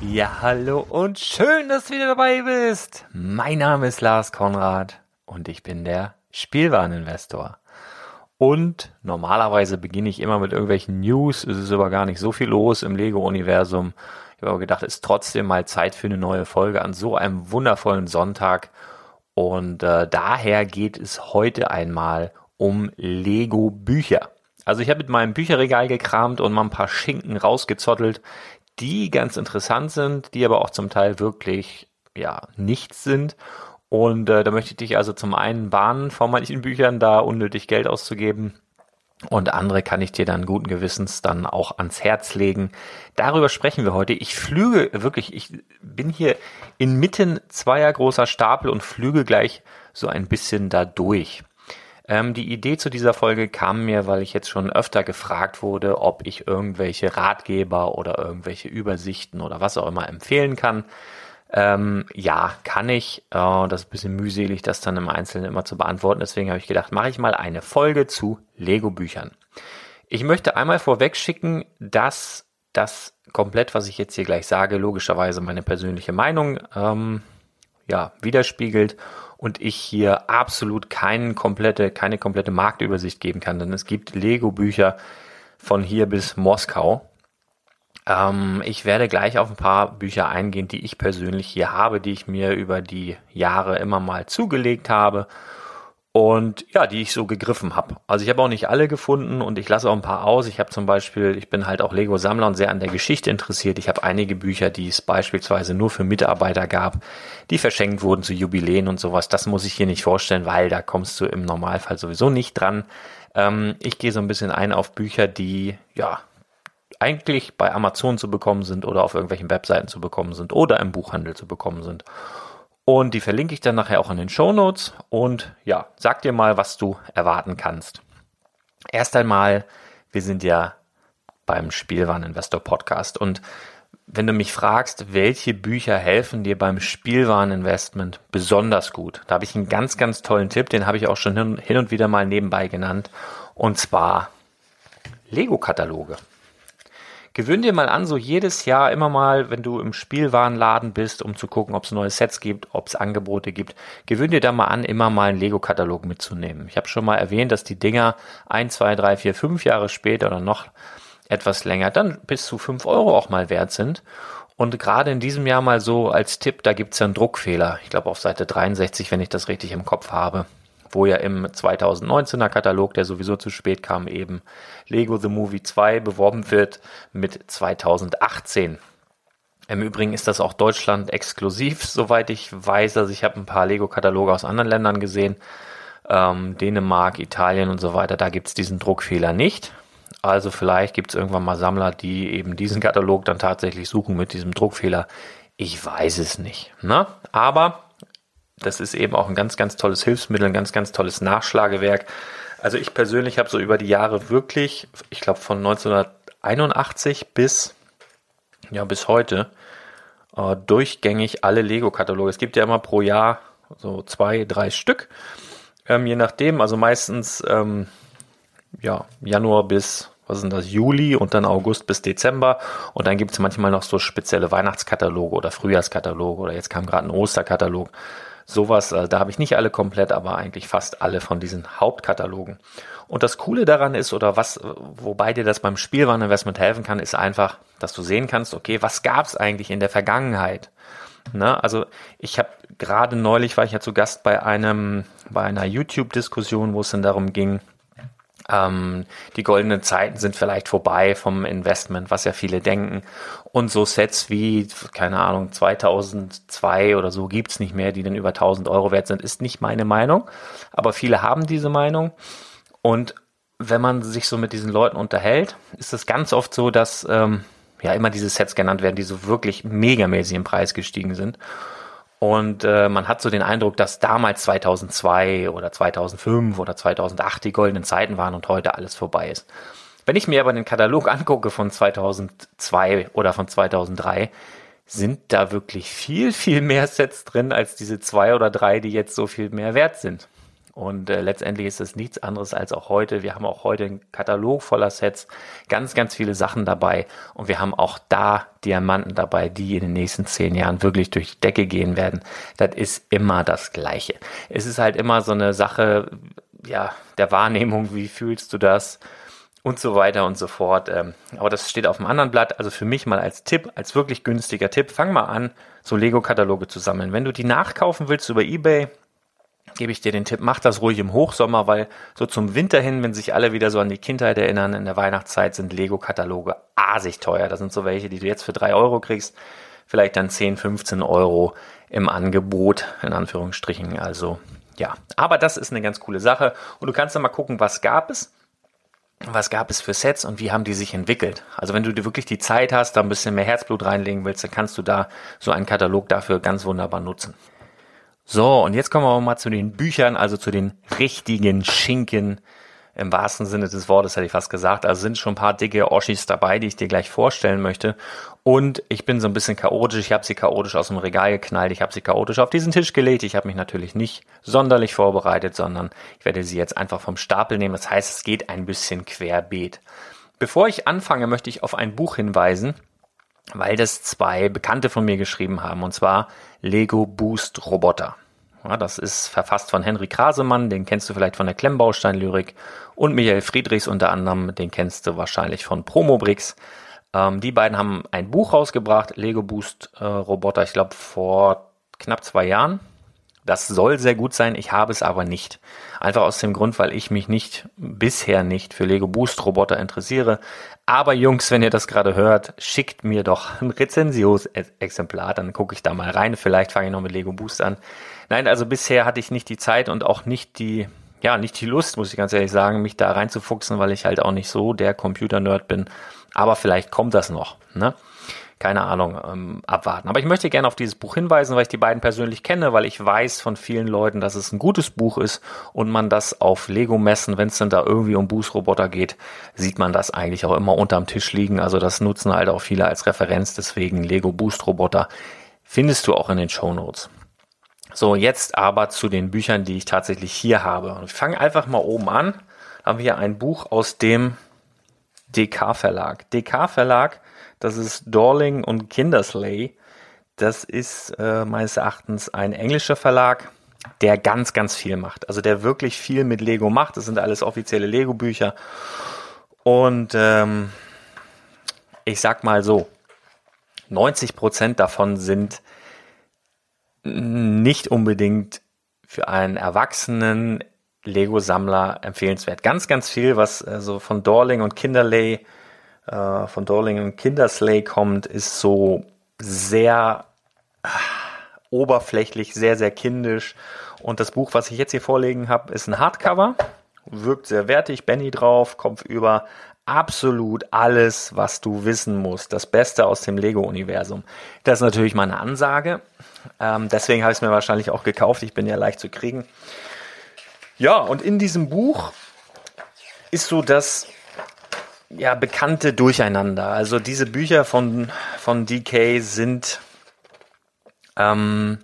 Ja, hallo und schön, dass du wieder dabei bist. Mein Name ist Lars Konrad und ich bin der Spielwareninvestor. Und normalerweise beginne ich immer mit irgendwelchen News. Es ist aber gar nicht so viel los im Lego-Universum. Ich habe aber gedacht, es ist trotzdem mal Zeit für eine neue Folge an so einem wundervollen Sonntag. Und äh, daher geht es heute einmal um Lego-Bücher. Also ich habe mit meinem Bücherregal gekramt und mal ein paar Schinken rausgezottelt, die ganz interessant sind, die aber auch zum Teil wirklich ja nichts sind. Und äh, da möchte ich dich also zum einen warnen, vor manchen Büchern da unnötig Geld auszugeben. Und andere kann ich dir dann guten Gewissens dann auch ans Herz legen. Darüber sprechen wir heute. Ich flüge wirklich, ich bin hier inmitten zweier großer Stapel und flüge gleich so ein bisschen da durch. Ähm, die Idee zu dieser Folge kam mir, weil ich jetzt schon öfter gefragt wurde, ob ich irgendwelche Ratgeber oder irgendwelche Übersichten oder was auch immer empfehlen kann. Ähm, ja, kann ich. Äh, das ist ein bisschen mühselig, das dann im Einzelnen immer zu beantworten. Deswegen habe ich gedacht, mache ich mal eine Folge zu Lego-Büchern. Ich möchte einmal vorweg schicken, dass das komplett, was ich jetzt hier gleich sage, logischerweise meine persönliche Meinung ähm, ja, widerspiegelt und ich hier absolut keine komplette, keine komplette Marktübersicht geben kann, denn es gibt Lego-Bücher von hier bis Moskau. Ähm, ich werde gleich auf ein paar Bücher eingehen, die ich persönlich hier habe, die ich mir über die Jahre immer mal zugelegt habe. Und ja, die ich so gegriffen habe. Also ich habe auch nicht alle gefunden und ich lasse auch ein paar aus. Ich habe zum Beispiel, ich bin halt auch Lego-Sammler und sehr an der Geschichte interessiert. Ich habe einige Bücher, die es beispielsweise nur für Mitarbeiter gab, die verschenkt wurden zu Jubiläen und sowas. Das muss ich hier nicht vorstellen, weil da kommst du im Normalfall sowieso nicht dran. Ähm, ich gehe so ein bisschen ein auf Bücher, die ja eigentlich bei Amazon zu bekommen sind oder auf irgendwelchen Webseiten zu bekommen sind oder im Buchhandel zu bekommen sind. Und die verlinke ich dann nachher auch in den Show Notes. Und ja, sag dir mal, was du erwarten kannst. Erst einmal, wir sind ja beim Spielwareninvestor Podcast. Und wenn du mich fragst, welche Bücher helfen dir beim Spielwareninvestment besonders gut, da habe ich einen ganz, ganz tollen Tipp, den habe ich auch schon hin und wieder mal nebenbei genannt. Und zwar Lego-Kataloge. Gewöhn dir mal an, so jedes Jahr immer mal, wenn du im Spielwarenladen bist, um zu gucken, ob es neue Sets gibt, ob es Angebote gibt, gewöhn dir da mal an, immer mal einen Lego-Katalog mitzunehmen. Ich habe schon mal erwähnt, dass die Dinger ein, zwei, drei, vier, fünf Jahre später oder noch etwas länger dann bis zu fünf Euro auch mal wert sind. Und gerade in diesem Jahr mal so als Tipp, da gibt es ja einen Druckfehler. Ich glaube auf Seite 63, wenn ich das richtig im Kopf habe wo ja im 2019er Katalog, der sowieso zu spät kam, eben Lego The Movie 2 beworben wird mit 2018. Im Übrigen ist das auch Deutschland exklusiv, soweit ich weiß. Also ich habe ein paar Lego-Kataloge aus anderen Ländern gesehen. Ähm, Dänemark, Italien und so weiter, da gibt es diesen Druckfehler nicht. Also vielleicht gibt es irgendwann mal Sammler, die eben diesen Katalog dann tatsächlich suchen mit diesem Druckfehler. Ich weiß es nicht. Ne? Aber das ist eben auch ein ganz, ganz tolles Hilfsmittel, ein ganz, ganz tolles Nachschlagewerk. Also ich persönlich habe so über die Jahre wirklich, ich glaube von 1981 bis, ja, bis heute, äh, durchgängig alle Lego-Kataloge. Es gibt ja immer pro Jahr so zwei, drei Stück, ähm, je nachdem. Also meistens, ähm, ja, Januar bis was sind das, Juli und dann August bis Dezember. Und dann gibt es manchmal noch so spezielle Weihnachtskataloge oder Frühjahrskataloge oder jetzt kam gerade ein Osterkatalog. Sowas, äh, da habe ich nicht alle komplett, aber eigentlich fast alle von diesen Hauptkatalogen. Und das Coole daran ist, oder was, wobei dir das beim Spielwareninvestment helfen kann, ist einfach, dass du sehen kannst, okay, was gab es eigentlich in der Vergangenheit? Ne? Also ich habe gerade neulich war ich ja zu Gast bei einem, bei einer YouTube-Diskussion, wo es dann darum ging, ähm, die goldenen Zeiten sind vielleicht vorbei vom Investment, was ja viele denken. Und so Sets wie, keine Ahnung, 2002 oder so gibt's nicht mehr, die dann über 1000 Euro wert sind, ist nicht meine Meinung. Aber viele haben diese Meinung. Und wenn man sich so mit diesen Leuten unterhält, ist es ganz oft so, dass ähm, ja immer diese Sets genannt werden, die so wirklich megamäßig im Preis gestiegen sind. Und äh, man hat so den Eindruck, dass damals 2002 oder 2005 oder 2008 die goldenen Zeiten waren und heute alles vorbei ist. Wenn ich mir aber den Katalog angucke von 2002 oder von 2003, sind da wirklich viel, viel mehr Sets drin als diese zwei oder drei, die jetzt so viel mehr wert sind. Und äh, letztendlich ist es nichts anderes als auch heute. Wir haben auch heute einen Katalog voller Sets, ganz, ganz viele Sachen dabei. Und wir haben auch da Diamanten dabei, die in den nächsten zehn Jahren wirklich durch die Decke gehen werden. Das ist immer das Gleiche. Es ist halt immer so eine Sache, ja, der Wahrnehmung, wie fühlst du das? Und so weiter und so fort. Ähm, aber das steht auf dem anderen Blatt. Also für mich mal als Tipp, als wirklich günstiger Tipp, fang mal an, so Lego-Kataloge zu sammeln. Wenn du die nachkaufen willst über Ebay, gebe ich dir den Tipp, mach das ruhig im Hochsommer, weil so zum Winter hin, wenn sich alle wieder so an die Kindheit erinnern, in der Weihnachtszeit sind Lego-Kataloge asig teuer. Das sind so welche, die du jetzt für drei Euro kriegst, vielleicht dann 10, 15 Euro im Angebot, in Anführungsstrichen. Also ja, aber das ist eine ganz coole Sache. Und du kannst dann mal gucken, was gab es was gab es für Sets und wie haben die sich entwickelt. Also wenn du dir wirklich die Zeit hast, da ein bisschen mehr Herzblut reinlegen willst, dann kannst du da so einen Katalog dafür ganz wunderbar nutzen. So, und jetzt kommen wir mal zu den Büchern, also zu den richtigen Schinken im wahrsten Sinne des Wortes, hätte ich fast gesagt. Also sind schon ein paar dicke Oschis dabei, die ich dir gleich vorstellen möchte. Und ich bin so ein bisschen chaotisch. Ich habe sie chaotisch aus dem Regal geknallt. Ich habe sie chaotisch auf diesen Tisch gelegt. Ich habe mich natürlich nicht sonderlich vorbereitet, sondern ich werde sie jetzt einfach vom Stapel nehmen. Das heißt, es geht ein bisschen querbeet. Bevor ich anfange, möchte ich auf ein Buch hinweisen, weil das zwei Bekannte von mir geschrieben haben, und zwar Lego Boost Roboter. Ja, das ist verfasst von Henry Krasemann, den kennst du vielleicht von der Klemmbaustein-Lyrik, und Michael Friedrichs unter anderem, den kennst du wahrscheinlich von Promobrix. Ähm, die beiden haben ein Buch rausgebracht, Lego Boost äh, Roboter, ich glaube vor knapp zwei Jahren. Das soll sehr gut sein, ich habe es aber nicht. Einfach aus dem Grund, weil ich mich nicht, bisher nicht für Lego Boost Roboter interessiere. Aber Jungs, wenn ihr das gerade hört, schickt mir doch ein Rezensionsexemplar, dann gucke ich da mal rein. Vielleicht fange ich noch mit Lego Boost an. Nein, also bisher hatte ich nicht die Zeit und auch nicht die, ja, nicht die Lust, muss ich ganz ehrlich sagen, mich da reinzufuchsen, weil ich halt auch nicht so der Computer-Nerd bin. Aber vielleicht kommt das noch, ne? Keine Ahnung, ähm, abwarten. Aber ich möchte gerne auf dieses Buch hinweisen, weil ich die beiden persönlich kenne, weil ich weiß von vielen Leuten, dass es ein gutes Buch ist und man das auf Lego-Messen, wenn es denn da irgendwie um Boost-Roboter geht, sieht man das eigentlich auch immer unterm Tisch liegen. Also das nutzen halt auch viele als Referenz, deswegen Lego Boost-Roboter findest du auch in den Show Notes. So, jetzt aber zu den Büchern, die ich tatsächlich hier habe. Ich fange einfach mal oben an. Da haben wir hier ein Buch aus dem DK Verlag. DK Verlag das ist Dorling und Kindersley. Das ist äh, meines Erachtens ein englischer Verlag, der ganz, ganz viel macht. Also der wirklich viel mit Lego macht. Das sind alles offizielle Lego-Bücher. Und ähm, ich sag mal so, 90 Prozent davon sind nicht unbedingt für einen erwachsenen Lego-Sammler empfehlenswert. Ganz, ganz viel, was also von Dorling und Kinderley äh, von Dorling und Kinderslay kommt, ist so sehr äh, oberflächlich, sehr, sehr kindisch. Und das Buch, was ich jetzt hier vorlegen habe, ist ein Hardcover. Wirkt sehr wertig, Benny drauf, Kopf über. Absolut alles, was du wissen musst. Das Beste aus dem Lego-Universum. Das ist natürlich meine Ansage. Ähm, deswegen habe ich es mir wahrscheinlich auch gekauft. Ich bin ja leicht zu kriegen. Ja, und in diesem Buch ist so das ja, bekannte Durcheinander. Also diese Bücher von, von DK sind ähm,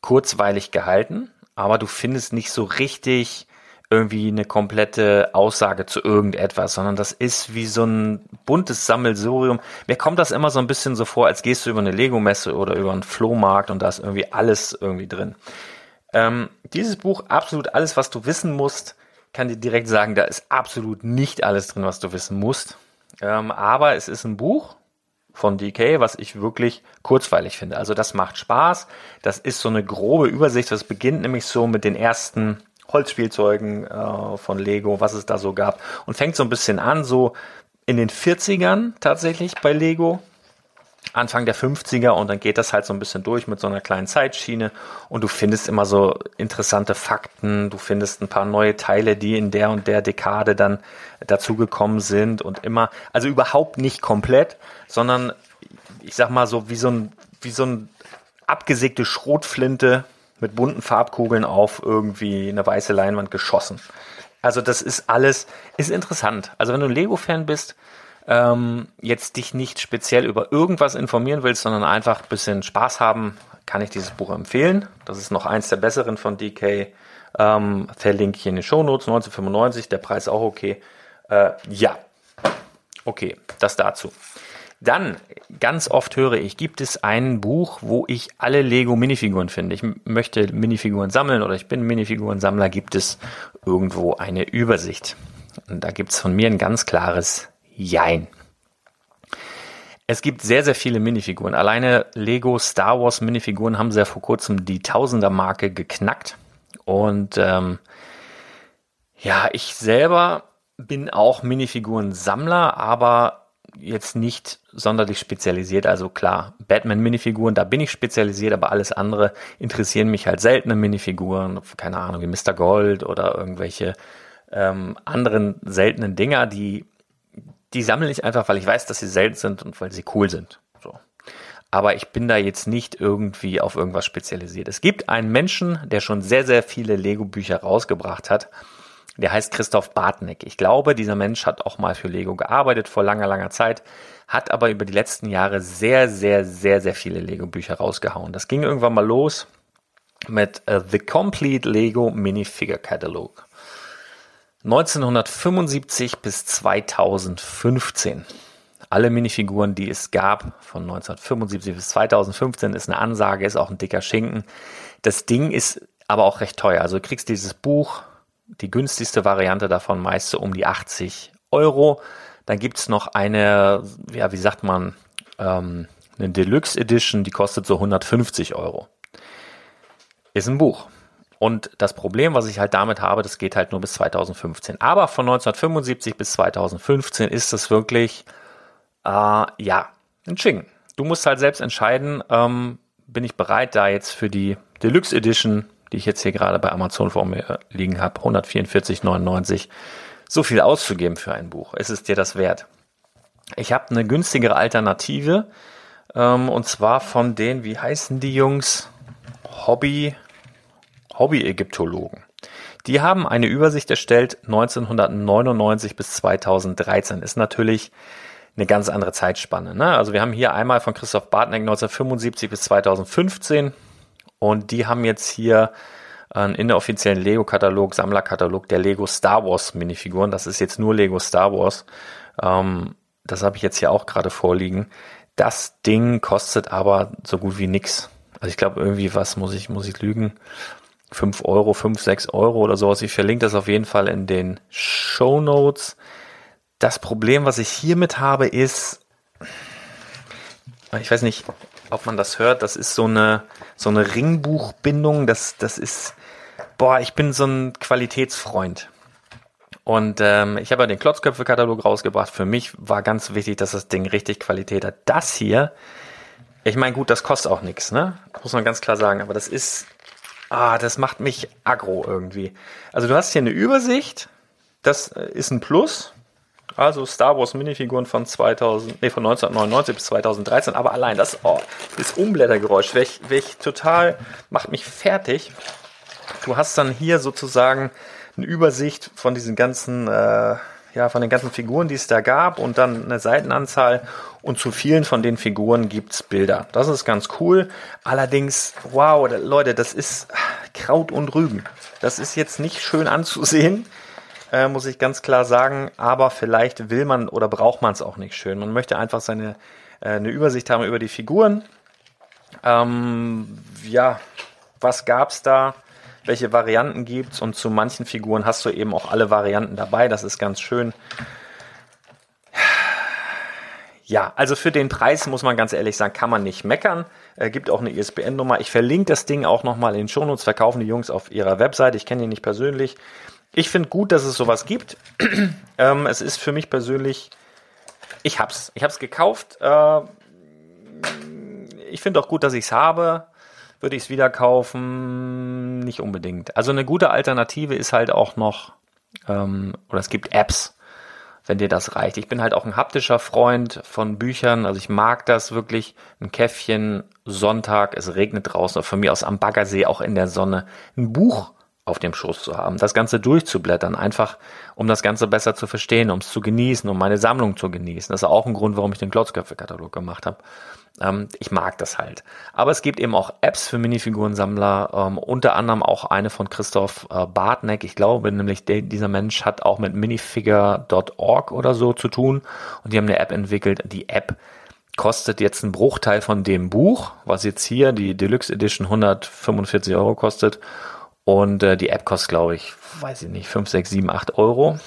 kurzweilig gehalten, aber du findest nicht so richtig irgendwie eine komplette Aussage zu irgendetwas, sondern das ist wie so ein buntes Sammelsurium. Mir kommt das immer so ein bisschen so vor, als gehst du über eine Lego-Messe oder über einen Flohmarkt und da ist irgendwie alles irgendwie drin. Ähm, dieses Buch, absolut alles, was du wissen musst, kann dir direkt sagen, da ist absolut nicht alles drin, was du wissen musst. Ähm, aber es ist ein Buch von DK, was ich wirklich kurzweilig finde. Also das macht Spaß. Das ist so eine grobe Übersicht. Das beginnt nämlich so mit den ersten Holzspielzeugen äh, von Lego, was es da so gab. Und fängt so ein bisschen an, so in den 40ern tatsächlich bei Lego. Anfang der 50er und dann geht das halt so ein bisschen durch mit so einer kleinen Zeitschiene und du findest immer so interessante Fakten, du findest ein paar neue Teile, die in der und der Dekade dann dazugekommen sind und immer, also überhaupt nicht komplett, sondern ich sag mal so wie so ein, wie so ein abgesägte Schrotflinte mit bunten Farbkugeln auf irgendwie eine weiße Leinwand geschossen. Also das ist alles, ist interessant. Also wenn du ein Lego-Fan bist, ähm, jetzt dich nicht speziell über irgendwas informieren willst, sondern einfach ein bisschen Spaß haben, kann ich dieses Buch empfehlen. Das ist noch eins der besseren von DK. Ähm, verlinke ich in den Shownotes, 1995, der Preis auch okay. Äh, ja, okay, das dazu. Dann, ganz oft höre ich, gibt es ein Buch, wo ich alle Lego-Minifiguren finde. Ich möchte Minifiguren sammeln oder ich bin Minifiguren-Sammler, gibt es irgendwo eine Übersicht. Und da gibt es von mir ein ganz klares Jein. Es gibt sehr, sehr viele Minifiguren. Alleine Lego Star Wars Minifiguren haben sehr vor kurzem die Tausender-Marke geknackt. Und ähm, ja, ich selber bin auch Minifiguren-Sammler, aber jetzt nicht sonderlich spezialisiert. Also klar, Batman-Minifiguren, da bin ich spezialisiert, aber alles andere interessieren mich halt seltene Minifiguren, keine Ahnung, wie Mr. Gold oder irgendwelche ähm, anderen seltenen Dinger, die die sammle ich einfach, weil ich weiß, dass sie selten sind und weil sie cool sind. So. Aber ich bin da jetzt nicht irgendwie auf irgendwas spezialisiert. Es gibt einen Menschen, der schon sehr, sehr viele Lego-Bücher rausgebracht hat. Der heißt Christoph Bartneck. Ich glaube, dieser Mensch hat auch mal für Lego gearbeitet vor langer, langer Zeit, hat aber über die letzten Jahre sehr, sehr, sehr, sehr viele Lego-Bücher rausgehauen. Das ging irgendwann mal los mit uh, The Complete Lego Minifigure Catalog. 1975 bis 2015. Alle Minifiguren, die es gab, von 1975 bis 2015, ist eine Ansage, ist auch ein dicker Schinken. Das Ding ist aber auch recht teuer. Also du kriegst dieses Buch, die günstigste Variante davon meist so um die 80 Euro. Dann gibt es noch eine, ja, wie sagt man, ähm, eine Deluxe Edition, die kostet so 150 Euro ist ein Buch. Und das Problem, was ich halt damit habe, das geht halt nur bis 2015. Aber von 1975 bis 2015 ist es wirklich, äh, ja, ein Schinken. Du musst halt selbst entscheiden, ähm, bin ich bereit, da jetzt für die Deluxe Edition, die ich jetzt hier gerade bei Amazon vor mir liegen habe, 144,99, so viel auszugeben für ein Buch. Ist es dir das wert? Ich habe eine günstigere Alternative, ähm, und zwar von den, wie heißen die Jungs? Hobby, Hobby-Ägyptologen. Die haben eine Übersicht erstellt, 1999 bis 2013. Ist natürlich eine ganz andere Zeitspanne. Ne? Also wir haben hier einmal von Christoph Bartneck 1975 bis 2015 und die haben jetzt hier einen inoffiziellen Lego-Katalog, Sammlerkatalog der Lego Star Wars Minifiguren. Das ist jetzt nur Lego Star Wars. Ähm, das habe ich jetzt hier auch gerade vorliegen. Das Ding kostet aber so gut wie nix. Also ich glaube irgendwie, was muss ich, muss ich lügen? 5 Euro, 5, 6 Euro oder sowas. Ich verlinke das auf jeden Fall in den Show Notes. Das Problem, was ich hiermit habe, ist, ich weiß nicht, ob man das hört, das ist so eine, so eine Ringbuchbindung. Das, das ist, boah, ich bin so ein Qualitätsfreund. Und ähm, ich habe ja den Klotzköpfe-Katalog rausgebracht. Für mich war ganz wichtig, dass das Ding richtig Qualität hat. Das hier, ich meine, gut, das kostet auch nichts, ne? Muss man ganz klar sagen. Aber das ist, ah, das macht mich aggro irgendwie. Also du hast hier eine Übersicht. Das äh, ist ein Plus. Also Star Wars Minifiguren von 2000, nee, von 1999 bis 2013. Aber allein das, oh, das Umblättergeräusch, welch, welch total, macht mich fertig. Du hast dann hier sozusagen eine Übersicht von diesen ganzen, äh, ja, von den ganzen Figuren, die es da gab und dann eine Seitenanzahl und zu vielen von den Figuren gibt's Bilder. Das ist ganz cool. Allerdings, wow, Leute, das ist Kraut und Rüben. Das ist jetzt nicht schön anzusehen, äh, muss ich ganz klar sagen, aber vielleicht will man oder braucht man es auch nicht schön. Man möchte einfach seine äh, eine Übersicht haben über die Figuren. Ähm, ja, was gab's da? welche Varianten gibt's und zu manchen Figuren hast du eben auch alle Varianten dabei. Das ist ganz schön. Ja, also für den Preis muss man ganz ehrlich sagen, kann man nicht meckern. Äh, gibt auch eine ISBN-Nummer. Ich verlinke das Ding auch nochmal in den Shownotes, verkaufen die Jungs auf ihrer Website. Ich kenne die nicht persönlich. Ich finde gut, dass es sowas gibt. ähm, es ist für mich persönlich, ich hab's. Ich hab's gekauft. Äh, ich finde auch gut, dass ich es habe. Würde ich es wieder kaufen? Nicht unbedingt. Also eine gute Alternative ist halt auch noch, ähm, oder es gibt Apps, wenn dir das reicht. Ich bin halt auch ein haptischer Freund von Büchern. Also ich mag das wirklich. Ein Käffchen, Sonntag, es regnet draußen, von mir aus am Baggersee, auch in der Sonne. Ein Buch auf dem Schoß zu haben, das Ganze durchzublättern, einfach um das Ganze besser zu verstehen, um es zu genießen, um meine Sammlung zu genießen. Das ist auch ein Grund, warum ich den Klotzköpfe-Katalog gemacht habe. Ähm, ich mag das halt. Aber es gibt eben auch Apps für Minifigurensammler, ähm, unter anderem auch eine von Christoph äh, Bartneck. Ich glaube nämlich, der, dieser Mensch hat auch mit minifigure.org oder so zu tun und die haben eine App entwickelt. Die App kostet jetzt einen Bruchteil von dem Buch, was jetzt hier die Deluxe Edition 145 Euro kostet. Und äh, die App kostet, glaube ich, weiß ich nicht, 5, 6, 7, 8 Euro.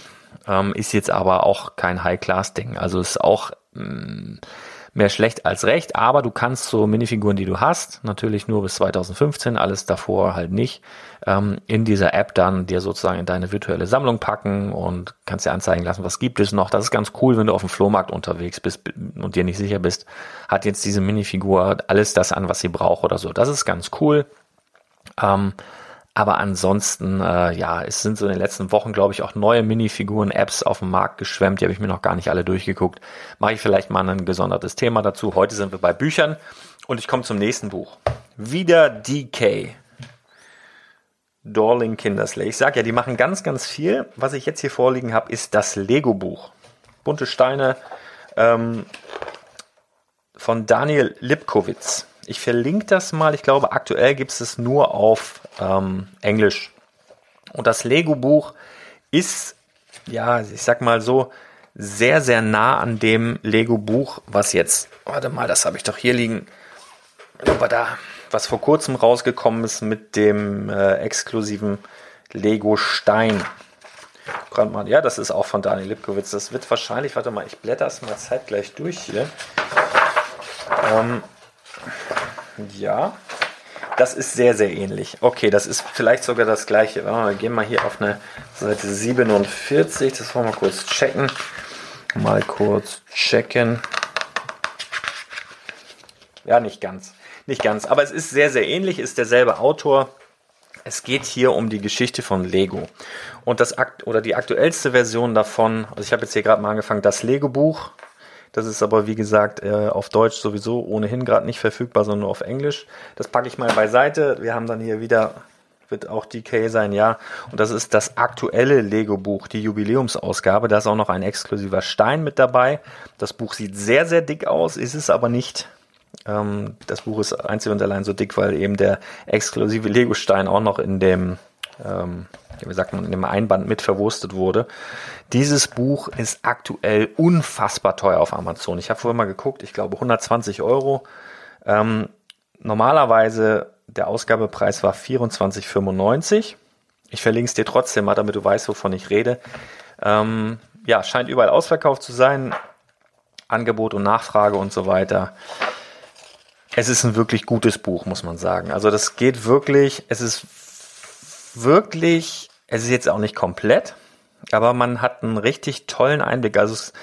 Ähm, ist jetzt aber auch kein High-Class-Ding. Also ist auch mh, mm, mehr schlecht als recht, aber du kannst so Minifiguren, die du hast, natürlich nur bis 2015, alles davor halt nicht, ähm, in dieser App dann dir sozusagen in deine virtuelle Sammlung packen und kannst dir anzeigen lassen, was gibt es noch. Das ist ganz cool, wenn du auf dem Flohmarkt unterwegs bist und dir nicht sicher bist, hat jetzt diese Minifigur alles das an, was sie braucht oder so. Das ist ganz cool. Ähm, aber ansonsten, äh, ja, es sind so in den letzten Wochen, glaube ich, auch neue Minifiguren-Apps auf dem Markt geschwemmt. Die habe ich mir noch gar nicht alle durchgeguckt. Mache ich vielleicht mal ein gesondertes Thema dazu. Heute sind wir bei Büchern und ich komme zum nächsten Buch. Wieder DK. Dorling Kindersley. Ich sage ja, die machen ganz, ganz viel. Was ich jetzt hier vorliegen habe, ist das Lego-Buch. Bunte Steine ähm, von Daniel Lipkowitz. Ich verlinke das mal. Ich glaube, aktuell gibt es es nur auf ähm, Englisch. Und das Lego-Buch ist, ja, ich sag mal so, sehr, sehr nah an dem Lego-Buch, was jetzt, warte mal, das habe ich doch hier liegen, aber da, was vor kurzem rausgekommen ist mit dem äh, exklusiven Lego Stein. Mal, ja, das ist auch von Daniel Lipkowitz. Das wird wahrscheinlich, warte mal, ich blätter es mal zeitgleich durch hier. Ähm, ja, Das ist sehr, sehr ähnlich. Okay, das ist vielleicht sogar das gleiche. Wir gehen mal hier auf eine Seite 47. Das wollen wir kurz checken. Mal kurz checken. Ja, nicht ganz. Nicht ganz. Aber es ist sehr, sehr ähnlich, ist derselbe Autor. Es geht hier um die Geschichte von Lego. Und das oder die aktuellste Version davon, also ich habe jetzt hier gerade mal angefangen, das Lego-Buch. Das ist aber, wie gesagt, äh, auf Deutsch sowieso ohnehin gerade nicht verfügbar, sondern nur auf Englisch. Das packe ich mal beiseite. Wir haben dann hier wieder, wird auch DK sein, ja. Und das ist das aktuelle Lego-Buch, die Jubiläumsausgabe. Da ist auch noch ein exklusiver Stein mit dabei. Das Buch sieht sehr, sehr dick aus, ist es aber nicht. Ähm, das Buch ist einzig und allein so dick, weil eben der exklusive Lego-Stein auch noch in dem, ähm, wie sagt man, in dem Einband mit verwurstet wurde. Dieses Buch ist aktuell unfassbar teuer auf Amazon. Ich habe vorher mal geguckt, ich glaube 120 Euro. Ähm, normalerweise der Ausgabepreis war 24,95. Ich verlinke es dir trotzdem mal, damit du weißt, wovon ich rede. Ähm, ja, scheint überall ausverkauft zu sein. Angebot und Nachfrage und so weiter. Es ist ein wirklich gutes Buch, muss man sagen. Also das geht wirklich, es ist wirklich, es ist jetzt auch nicht komplett, aber man hat einen richtig tollen Einblick. Also es,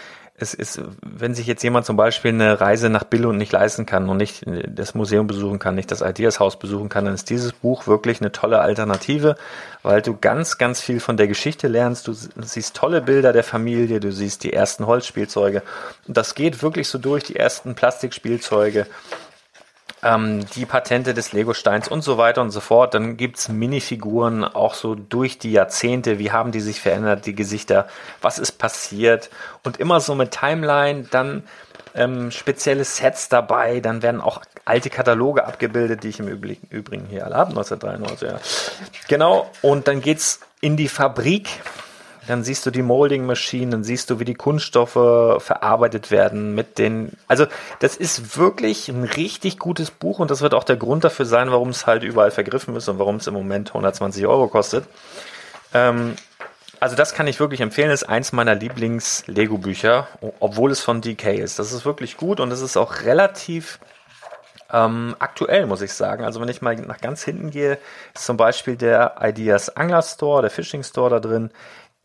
es ist, wenn sich jetzt jemand zum Beispiel eine Reise nach Billund nicht leisten kann und nicht das Museum besuchen kann, nicht das Ideas-Haus besuchen kann, dann ist dieses Buch wirklich eine tolle Alternative, weil du ganz, ganz viel von der Geschichte lernst. Du siehst tolle Bilder der Familie, du siehst die ersten Holzspielzeuge. Und das geht wirklich so durch, die ersten Plastikspielzeuge ähm, die Patente des Lego-Steins und so weiter und so fort. Dann gibt's Minifiguren auch so durch die Jahrzehnte. Wie haben die sich verändert, die Gesichter? Was ist passiert? Und immer so mit Timeline, dann ähm, spezielle Sets dabei. Dann werden auch alte Kataloge abgebildet, die ich im Übrigen hier alle habe, 1993. Ja. Genau, und dann geht's in die Fabrik dann siehst du die Molding Machine, dann siehst du, wie die Kunststoffe verarbeitet werden mit den, also das ist wirklich ein richtig gutes Buch und das wird auch der Grund dafür sein, warum es halt überall vergriffen ist und warum es im Moment 120 Euro kostet. Ähm, also das kann ich wirklich empfehlen, das ist eins meiner Lieblings-Lego-Bücher, obwohl es von DK ist. Das ist wirklich gut und es ist auch relativ ähm, aktuell, muss ich sagen. Also wenn ich mal nach ganz hinten gehe, ist zum Beispiel der Ideas Angler Store, der Fishing Store da drin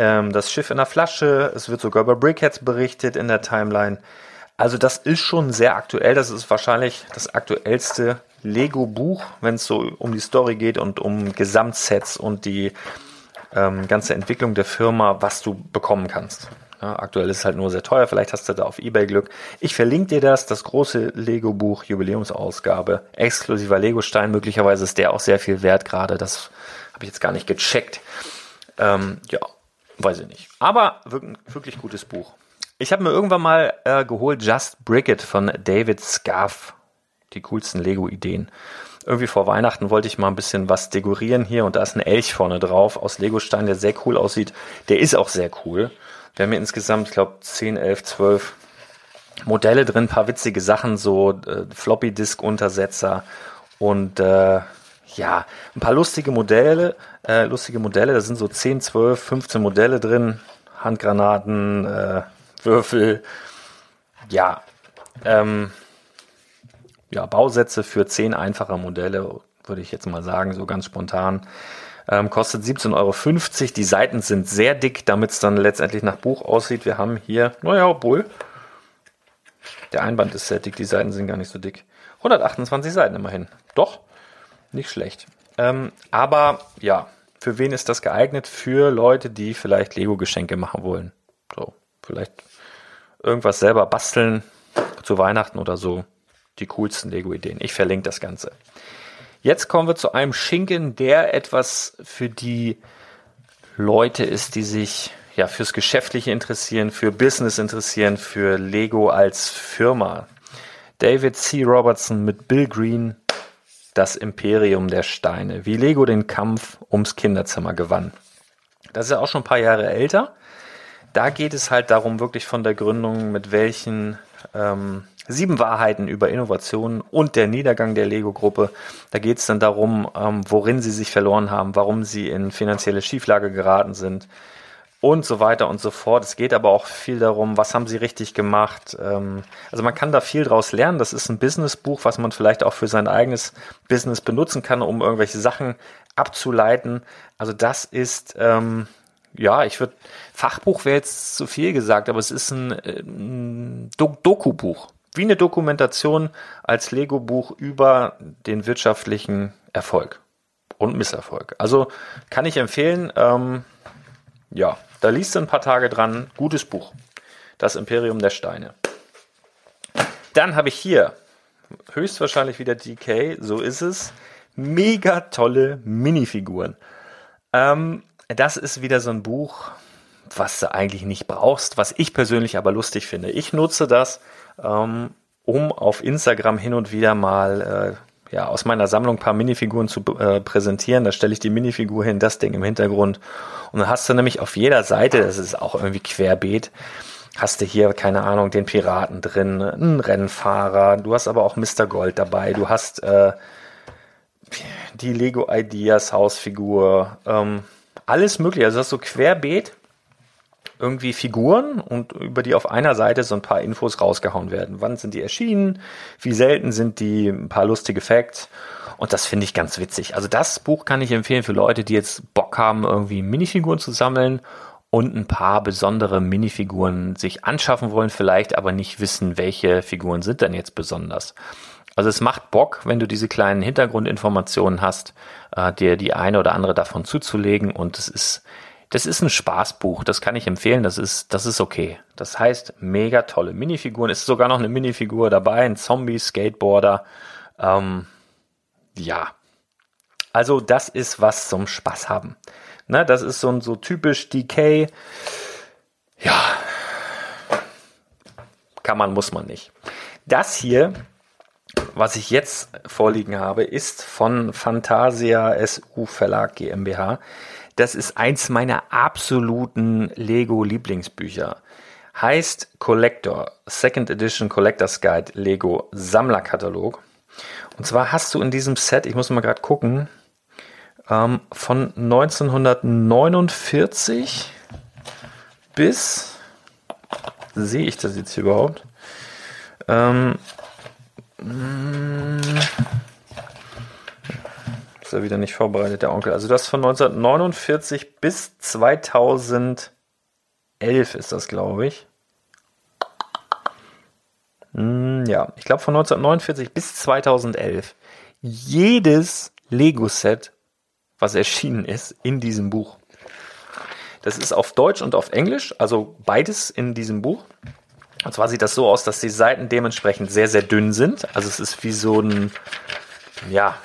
ähm, das Schiff in der Flasche, es wird sogar über Brickheads berichtet in der Timeline. Also das ist schon sehr aktuell, das ist wahrscheinlich das aktuellste Lego-Buch, wenn es so um die Story geht und um Gesamtsets und die ähm, ganze Entwicklung der Firma, was du bekommen kannst. Ja, aktuell ist es halt nur sehr teuer, vielleicht hast du da auf Ebay Glück. Ich verlinke dir das, das große Lego-Buch, Jubiläumsausgabe, exklusiver Lego-Stein. Möglicherweise ist der auch sehr viel wert gerade, das habe ich jetzt gar nicht gecheckt. Ähm, ja, Weiß ich nicht. Aber wirklich, wirklich gutes Buch. Ich habe mir irgendwann mal äh, geholt Just Brick It von David Scarf. Die coolsten Lego-Ideen. Irgendwie vor Weihnachten wollte ich mal ein bisschen was dekorieren hier und da ist ein Elch vorne drauf aus Lego-Stein, der sehr cool aussieht. Der ist auch sehr cool. Wir haben hier insgesamt, ich glaube, 10, 11, 12 Modelle drin, paar witzige Sachen, so äh, Floppy-Disk-Untersetzer und äh, ja, ein paar lustige Modelle, äh, lustige Modelle, da sind so 10, 12, 15 Modelle drin, Handgranaten, äh, Würfel, ja, ähm, ja, Bausätze für 10 einfache Modelle, würde ich jetzt mal sagen, so ganz spontan. Ähm, kostet 17,50 Euro. Die Seiten sind sehr dick, damit es dann letztendlich nach Buch aussieht. Wir haben hier, naja, obwohl, der Einband ist sehr dick, die Seiten sind gar nicht so dick. 128 Seiten immerhin. Doch, nicht schlecht. Ähm, aber ja, für wen ist das geeignet? Für Leute, die vielleicht Lego-Geschenke machen wollen. So, vielleicht irgendwas selber basteln zu Weihnachten oder so. Die coolsten Lego-Ideen. Ich verlinke das Ganze. Jetzt kommen wir zu einem Schinken, der etwas für die Leute ist, die sich ja fürs Geschäftliche interessieren, für Business interessieren, für Lego als Firma. David C. Robertson mit Bill Green das Imperium der Steine, wie Lego den Kampf ums Kinderzimmer gewann. Das ist ja auch schon ein paar Jahre älter. Da geht es halt darum, wirklich von der Gründung, mit welchen ähm, sieben Wahrheiten über Innovationen und der Niedergang der Lego-Gruppe. Da geht es dann darum, ähm, worin sie sich verloren haben, warum sie in finanzielle Schieflage geraten sind. Und so weiter und so fort. Es geht aber auch viel darum, was haben sie richtig gemacht. Ähm, also man kann da viel draus lernen. Das ist ein Businessbuch, was man vielleicht auch für sein eigenes Business benutzen kann, um irgendwelche Sachen abzuleiten. Also das ist, ähm, ja, ich würde, Fachbuch wäre jetzt zu viel gesagt, aber es ist ein, ein Doku-Buch. Wie eine Dokumentation als Lego-Buch über den wirtschaftlichen Erfolg und Misserfolg. Also kann ich empfehlen, ähm, ja, da liest du ein paar Tage dran. Gutes Buch. Das Imperium der Steine. Dann habe ich hier höchstwahrscheinlich wieder DK, so ist es. Mega tolle Minifiguren. Ähm, das ist wieder so ein Buch, was du eigentlich nicht brauchst, was ich persönlich aber lustig finde. Ich nutze das, ähm, um auf Instagram hin und wieder mal äh, ja, aus meiner Sammlung ein paar Minifiguren zu äh, präsentieren. Da stelle ich die Minifigur hin, das Ding im Hintergrund. Und dann hast du nämlich auf jeder Seite, das ist auch irgendwie querbeet, hast du hier, keine Ahnung, den Piraten drin, einen Rennfahrer, du hast aber auch Mr. Gold dabei, du hast äh, die Lego Ideas Hausfigur, ähm, alles mögliche. Also hast du querbeet irgendwie Figuren und über die auf einer Seite so ein paar Infos rausgehauen werden. Wann sind die erschienen? Wie selten sind die? Ein paar lustige Facts. Und das finde ich ganz witzig. Also das Buch kann ich empfehlen für Leute, die jetzt Bock haben, irgendwie Minifiguren zu sammeln und ein paar besondere Minifiguren sich anschaffen wollen, vielleicht aber nicht wissen, welche Figuren sind denn jetzt besonders. Also es macht Bock, wenn du diese kleinen Hintergrundinformationen hast, äh, dir die eine oder andere davon zuzulegen und es ist das ist ein Spaßbuch, das kann ich empfehlen, das ist, das ist okay. Das heißt, mega tolle Minifiguren. Ist sogar noch eine Minifigur dabei, ein Zombie-Skateboarder. Ähm, ja. Also, das ist was zum Spaß haben. Ne, das ist so, so typisch DK. Ja. Kann man, muss man nicht. Das hier, was ich jetzt vorliegen habe, ist von Fantasia SU Verlag GmbH. Das ist eins meiner absoluten Lego-Lieblingsbücher. Heißt Collector, Second Edition Collector's Guide Lego Sammlerkatalog. Und zwar hast du in diesem Set, ich muss mal gerade gucken, ähm, von 1949 bis, sehe ich das jetzt hier überhaupt? Ähm, ist er wieder nicht vorbereitet, der Onkel. Also das von 1949 bis 2011 ist das, glaube ich. Hm, ja, ich glaube von 1949 bis 2011. Jedes Lego-Set, was erschienen ist, in diesem Buch. Das ist auf Deutsch und auf Englisch, also beides in diesem Buch. Und zwar sieht das so aus, dass die Seiten dementsprechend sehr, sehr dünn sind. Also es ist wie so ein, ja,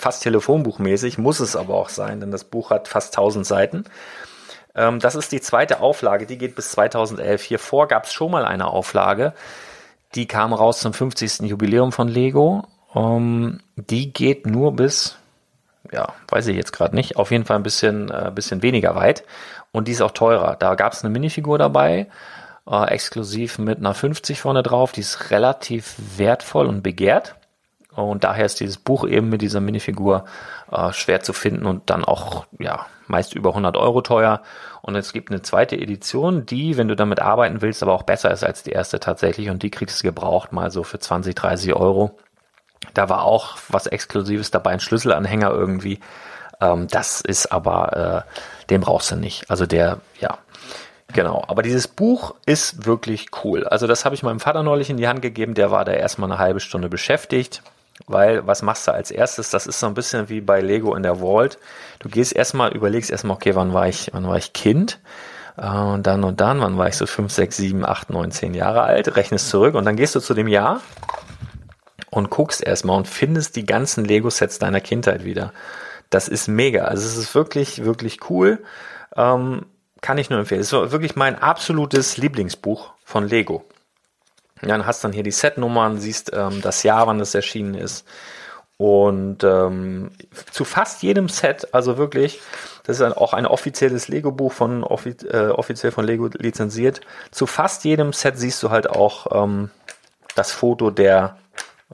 fast telefonbuchmäßig, muss es aber auch sein, denn das Buch hat fast 1000 Seiten. Ähm, das ist die zweite Auflage, die geht bis 2011. Hiervor gab es schon mal eine Auflage, die kam raus zum 50. Jubiläum von Lego. Ähm, die geht nur bis, ja, weiß ich jetzt gerade nicht, auf jeden Fall ein bisschen, äh, bisschen weniger weit. Und die ist auch teurer. Da gab es eine Minifigur dabei, äh, exklusiv mit einer 50 vorne drauf. Die ist relativ wertvoll und begehrt. Und daher ist dieses Buch eben mit dieser Minifigur äh, schwer zu finden und dann auch, ja, meist über 100 Euro teuer. Und es gibt eine zweite Edition, die, wenn du damit arbeiten willst, aber auch besser ist als die erste tatsächlich. Und die kriegst du gebraucht mal so für 20, 30 Euro. Da war auch was Exklusives dabei, ein Schlüsselanhänger irgendwie. Ähm, das ist aber, äh, den brauchst du nicht. Also der, ja, Genau, aber dieses Buch ist wirklich cool. Also das habe ich meinem Vater neulich in die Hand gegeben, der war da erstmal eine halbe Stunde beschäftigt. Weil was machst du als erstes? Das ist so ein bisschen wie bei Lego in der Vault. Du gehst erstmal, überlegst erstmal, okay, wann war ich, wann war ich Kind? Äh, und dann und dann, wann war ich so 5, 6, 7, 8, 9, 10 Jahre alt, rechnest zurück und dann gehst du zu dem Jahr und guckst erstmal und findest die ganzen Lego-Sets deiner Kindheit wieder. Das ist mega. Also es ist wirklich, wirklich cool. Ähm, kann ich nur empfehlen. Es ist wirklich mein absolutes Lieblingsbuch von Lego. Dann hast dann hier die Setnummern, siehst ähm, das Jahr, wann es erschienen ist. Und ähm, zu fast jedem Set, also wirklich, das ist auch ein offizielles Lego-Buch von offi äh, offiziell von Lego lizenziert. Zu fast jedem Set siehst du halt auch ähm, das Foto der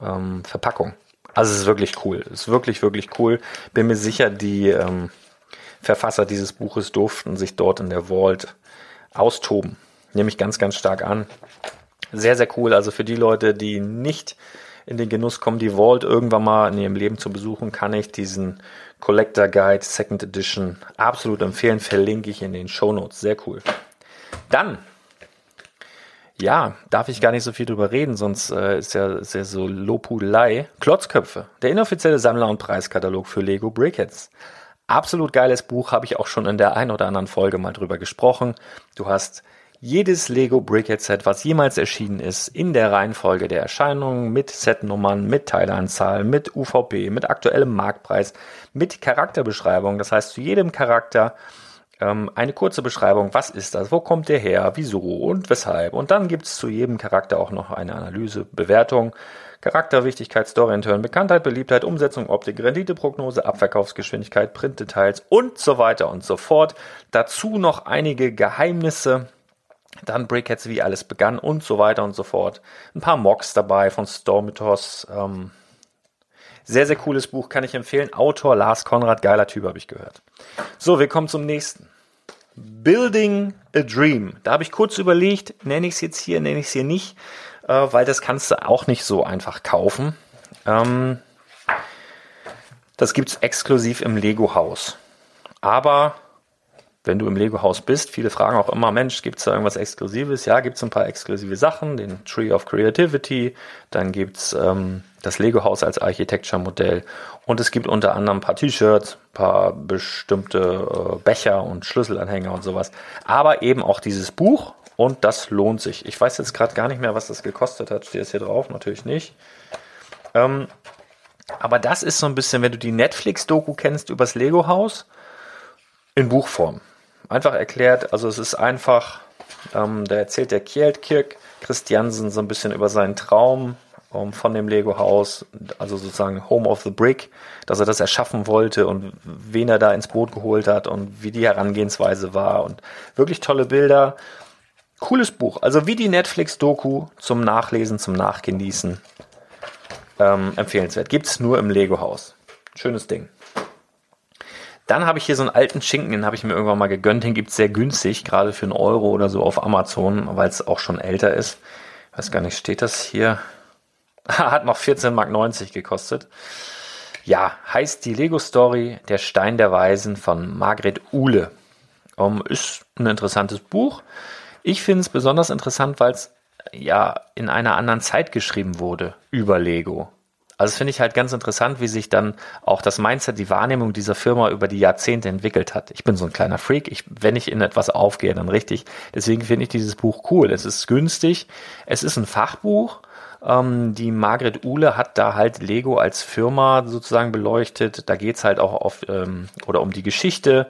ähm, Verpackung. Also es ist wirklich cool. Es ist wirklich, wirklich cool. Bin mir sicher, die ähm, Verfasser dieses Buches durften sich dort in der Vault austoben. Nehme ich ganz, ganz stark an. Sehr, sehr cool. Also für die Leute, die nicht in den Genuss kommen, die Vault irgendwann mal in ihrem Leben zu besuchen, kann ich diesen Collector Guide Second Edition absolut empfehlen. Verlinke ich in den Show Notes. Sehr cool. Dann, ja, darf ich gar nicht so viel drüber reden, sonst äh, ist ja sehr so Lobhudelei. Klotzköpfe, der inoffizielle Sammler- und Preiskatalog für Lego Brickheads. Absolut geiles Buch, habe ich auch schon in der ein oder anderen Folge mal drüber gesprochen. Du hast jedes Lego Brickhead Set, was jemals erschienen ist, in der Reihenfolge der Erscheinungen, mit Setnummern, mit Teileanzahl, mit UVP, mit aktuellem Marktpreis, mit Charakterbeschreibung. Das heißt, zu jedem Charakter ähm, eine kurze Beschreibung, was ist das, wo kommt der her, wieso und weshalb. Und dann gibt es zu jedem Charakter auch noch eine Analyse, Bewertung, Charakter, Wichtigkeit, Story Turn, Bekanntheit, Beliebtheit, Umsetzung, Optik, Renditeprognose, Abverkaufsgeschwindigkeit, Printdetails und so weiter und so fort. Dazu noch einige Geheimnisse, dann Brickheads, wie alles begann und so weiter und so fort. Ein paar Mocks dabei von Stormitos. Ähm, sehr, sehr cooles Buch, kann ich empfehlen. Autor Lars Konrad, geiler Typ, habe ich gehört. So, wir kommen zum nächsten. Building a Dream. Da habe ich kurz überlegt, nenne ich es jetzt hier, nenne ich es hier nicht, äh, weil das kannst du auch nicht so einfach kaufen. Ähm, das es exklusiv im Lego-Haus. Aber wenn du im Lego-Haus bist, viele fragen auch immer, Mensch, gibt es da irgendwas Exklusives? Ja, gibt es ein paar exklusive Sachen, den Tree of Creativity, dann gibt's ähm, das Lego-Haus als Architecture-Modell und es gibt unter anderem ein paar T-Shirts, ein paar bestimmte äh, Becher und Schlüsselanhänger und sowas, aber eben auch dieses Buch und das lohnt sich. Ich weiß jetzt gerade gar nicht mehr, was das gekostet hat, steht es hier drauf, natürlich nicht. Ähm, aber das ist so ein bisschen, wenn du die Netflix-Doku kennst übers Lego-Haus, in Buchform einfach erklärt, also es ist einfach, ähm, da erzählt der Kjeldkirk Christiansen so ein bisschen über seinen Traum um, ähm, von dem Lego-Haus, also sozusagen Home of the Brick, dass er das erschaffen wollte und wen er da ins Boot geholt hat und wie die Herangehensweise war und wirklich tolle Bilder. Cooles Buch, also wie die Netflix-Doku zum Nachlesen, zum Nachgenießen. Ähm, empfehlenswert. Gibt's nur im Lego-Haus. Schönes Ding. Dann habe ich hier so einen alten Schinken, den habe ich mir irgendwann mal gegönnt. Den gibt's sehr günstig, gerade für einen Euro oder so auf Amazon, weil es auch schon älter ist. Ich weiß gar nicht, steht das hier? Hat noch 14,90 Mark gekostet. Ja, heißt die Lego Story Der Stein der Weisen von Margret Uhle. Um, ist ein interessantes Buch. Ich finde es besonders interessant, weil es ja in einer anderen Zeit geschrieben wurde über Lego. Also das finde ich halt ganz interessant, wie sich dann auch das Mindset, die Wahrnehmung dieser Firma über die Jahrzehnte entwickelt hat. Ich bin so ein kleiner Freak. Ich, wenn ich in etwas aufgehe, dann richtig. Deswegen finde ich dieses Buch cool. Es ist günstig. Es ist ein Fachbuch. Ähm, die Margret Uhle hat da halt Lego als Firma sozusagen beleuchtet. Da geht's halt auch auf ähm, oder um die Geschichte.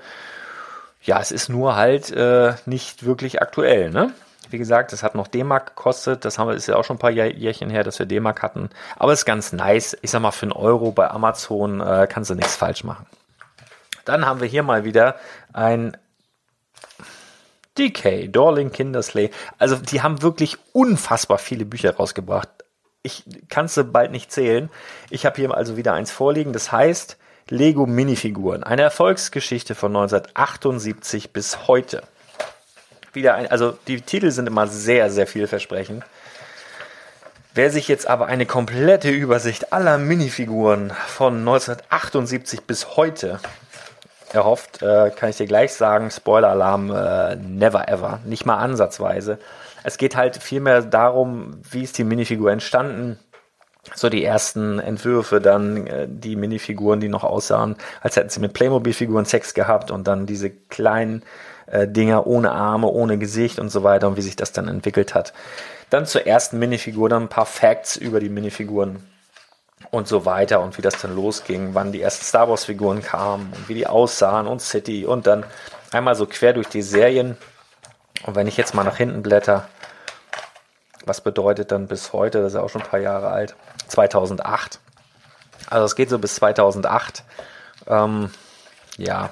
Ja, es ist nur halt äh, nicht wirklich aktuell, ne? Wie gesagt, das hat noch D-Mark gekostet. Das haben wir, ist ja auch schon ein paar Jährchen her, dass wir D-Mark hatten. Aber es ist ganz nice. Ich sag mal, für einen Euro bei Amazon äh, kannst du nichts falsch machen. Dann haben wir hier mal wieder ein DK, Dorling Kindersley. Also, die haben wirklich unfassbar viele Bücher rausgebracht. Ich kann sie bald nicht zählen. Ich habe hier also wieder eins vorliegen. Das heißt Lego Minifiguren. Eine Erfolgsgeschichte von 1978 bis heute wieder ein, also die Titel sind immer sehr, sehr vielversprechend. Wer sich jetzt aber eine komplette Übersicht aller Minifiguren von 1978 bis heute erhofft, äh, kann ich dir gleich sagen, Spoiler-Alarm, äh, never ever, nicht mal ansatzweise. Es geht halt vielmehr darum, wie ist die Minifigur entstanden, so die ersten Entwürfe, dann äh, die Minifiguren, die noch aussahen, als hätten sie mit Playmobil-Figuren Sex gehabt und dann diese kleinen äh, Dinger ohne Arme, ohne Gesicht und so weiter und wie sich das dann entwickelt hat. Dann zur ersten Minifigur, dann ein paar Facts über die Minifiguren und so weiter und wie das dann losging, wann die ersten Star Wars Figuren kamen und wie die aussahen und City und dann einmal so quer durch die Serien. Und wenn ich jetzt mal nach hinten blätter, was bedeutet dann bis heute, das ist ja auch schon ein paar Jahre alt, 2008. Also es geht so bis 2008. Ähm, ja,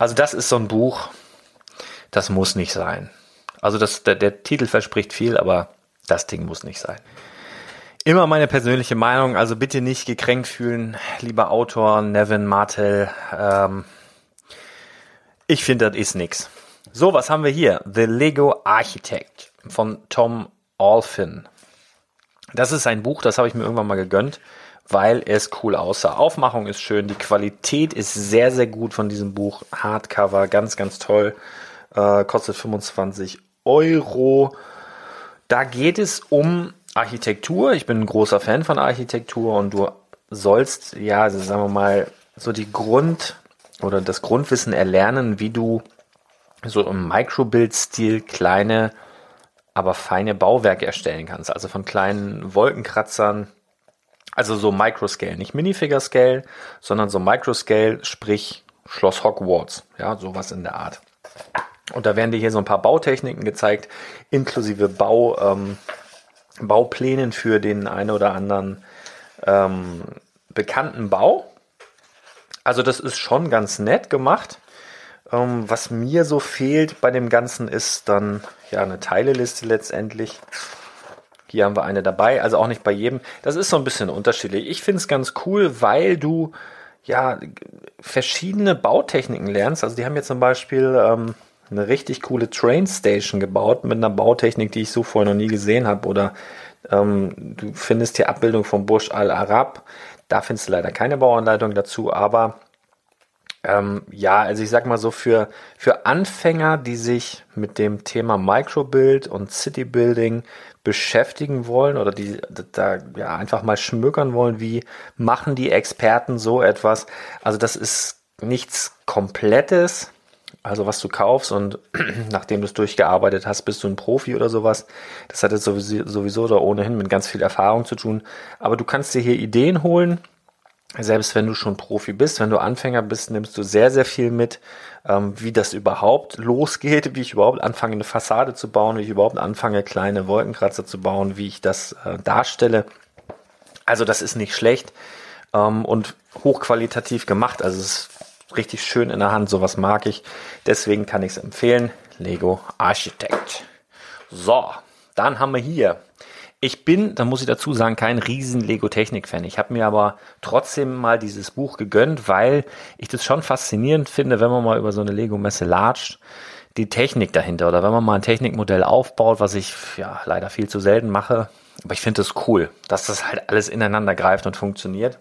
also das ist so ein Buch, das muss nicht sein. Also das, der, der Titel verspricht viel, aber das Ding muss nicht sein. Immer meine persönliche Meinung, also bitte nicht gekränkt fühlen, lieber Autor Nevin Martel. Ähm, Ich finde, das ist nix. So, was haben wir hier? The Lego Architect von Tom Alfin. Das ist ein Buch, das habe ich mir irgendwann mal gegönnt, weil es cool aussah. Aufmachung ist schön, die Qualität ist sehr, sehr gut von diesem Buch. Hardcover, ganz, ganz toll. Äh, kostet 25 Euro. Da geht es um Architektur. Ich bin ein großer Fan von Architektur und du sollst, ja, also sagen wir mal, so die Grund- oder das Grundwissen erlernen, wie du so im Microbuild-Stil kleine, aber feine Bauwerke erstellen kannst. Also von kleinen Wolkenkratzern, also so Microscale, nicht Minifigure-Scale, sondern so Microscale, sprich Schloss Hogwarts, ja, sowas in der Art. Und da werden dir hier so ein paar Bautechniken gezeigt, inklusive Bau, ähm, Bauplänen für den einen oder anderen ähm, bekannten Bau. Also das ist schon ganz nett gemacht. Ähm, was mir so fehlt bei dem Ganzen ist dann ja eine Teileliste letztendlich. Hier haben wir eine dabei, also auch nicht bei jedem. Das ist so ein bisschen unterschiedlich. Ich finde es ganz cool, weil du ja verschiedene Bautechniken lernst. Also die haben jetzt zum Beispiel ähm, eine richtig coole Train Station gebaut mit einer Bautechnik, die ich so vorher noch nie gesehen habe. Oder ähm, du findest hier Abbildung vom Burj Al Arab. Da findest du leider keine Bauanleitung dazu, aber ähm, ja, also ich sag mal so für, für Anfänger, die sich mit dem Thema Microbuild und Citybuilding beschäftigen wollen oder die da ja einfach mal schmökern wollen, wie machen die Experten so etwas? Also das ist nichts Komplettes, also was du kaufst und nachdem du es durchgearbeitet hast, bist du ein Profi oder sowas. Das hat jetzt sowieso, sowieso da ohnehin mit ganz viel Erfahrung zu tun. Aber du kannst dir hier Ideen holen. Selbst wenn du schon Profi bist, wenn du Anfänger bist, nimmst du sehr, sehr viel mit, ähm, wie das überhaupt losgeht, wie ich überhaupt anfange, eine Fassade zu bauen, wie ich überhaupt anfange, kleine Wolkenkratzer zu bauen, wie ich das äh, darstelle. Also das ist nicht schlecht ähm, und hochqualitativ gemacht. Also es ist richtig schön in der Hand, sowas mag ich. Deswegen kann ich es empfehlen. Lego Architect. So, dann haben wir hier. Ich bin, da muss ich dazu sagen, kein riesen Lego-Technik-Fan. Ich habe mir aber trotzdem mal dieses Buch gegönnt, weil ich das schon faszinierend finde, wenn man mal über so eine Lego-Messe latscht, die Technik dahinter oder wenn man mal ein Technikmodell aufbaut, was ich ja leider viel zu selten mache. Aber ich finde es das cool, dass das halt alles ineinander greift und funktioniert.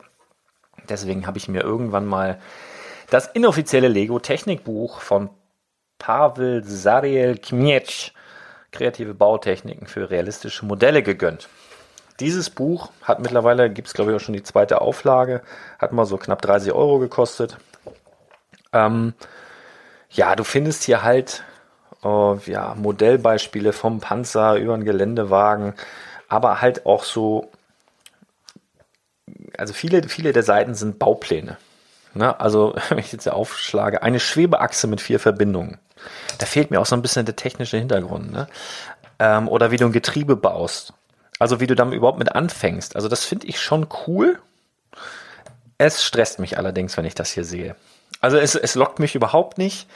Deswegen habe ich mir irgendwann mal das inoffizielle Lego Technikbuch von Pavel Zariel Kmiec, kreative Bautechniken für realistische Modelle gegönnt. Dieses Buch hat mittlerweile, gibt es glaube ich auch schon die zweite Auflage, hat mal so knapp 30 Euro gekostet. Ähm, ja, du findest hier halt äh, ja, Modellbeispiele vom Panzer über einen Geländewagen, aber halt auch so, also viele, viele der Seiten sind Baupläne. Ne? Also, wenn ich jetzt aufschlage, eine Schwebeachse mit vier Verbindungen. Da fehlt mir auch so ein bisschen der technische Hintergrund. Ne? Ähm, oder wie du ein Getriebe baust. Also wie du damit überhaupt mit anfängst. Also das finde ich schon cool. Es stresst mich allerdings, wenn ich das hier sehe. Also es, es lockt mich überhaupt nicht.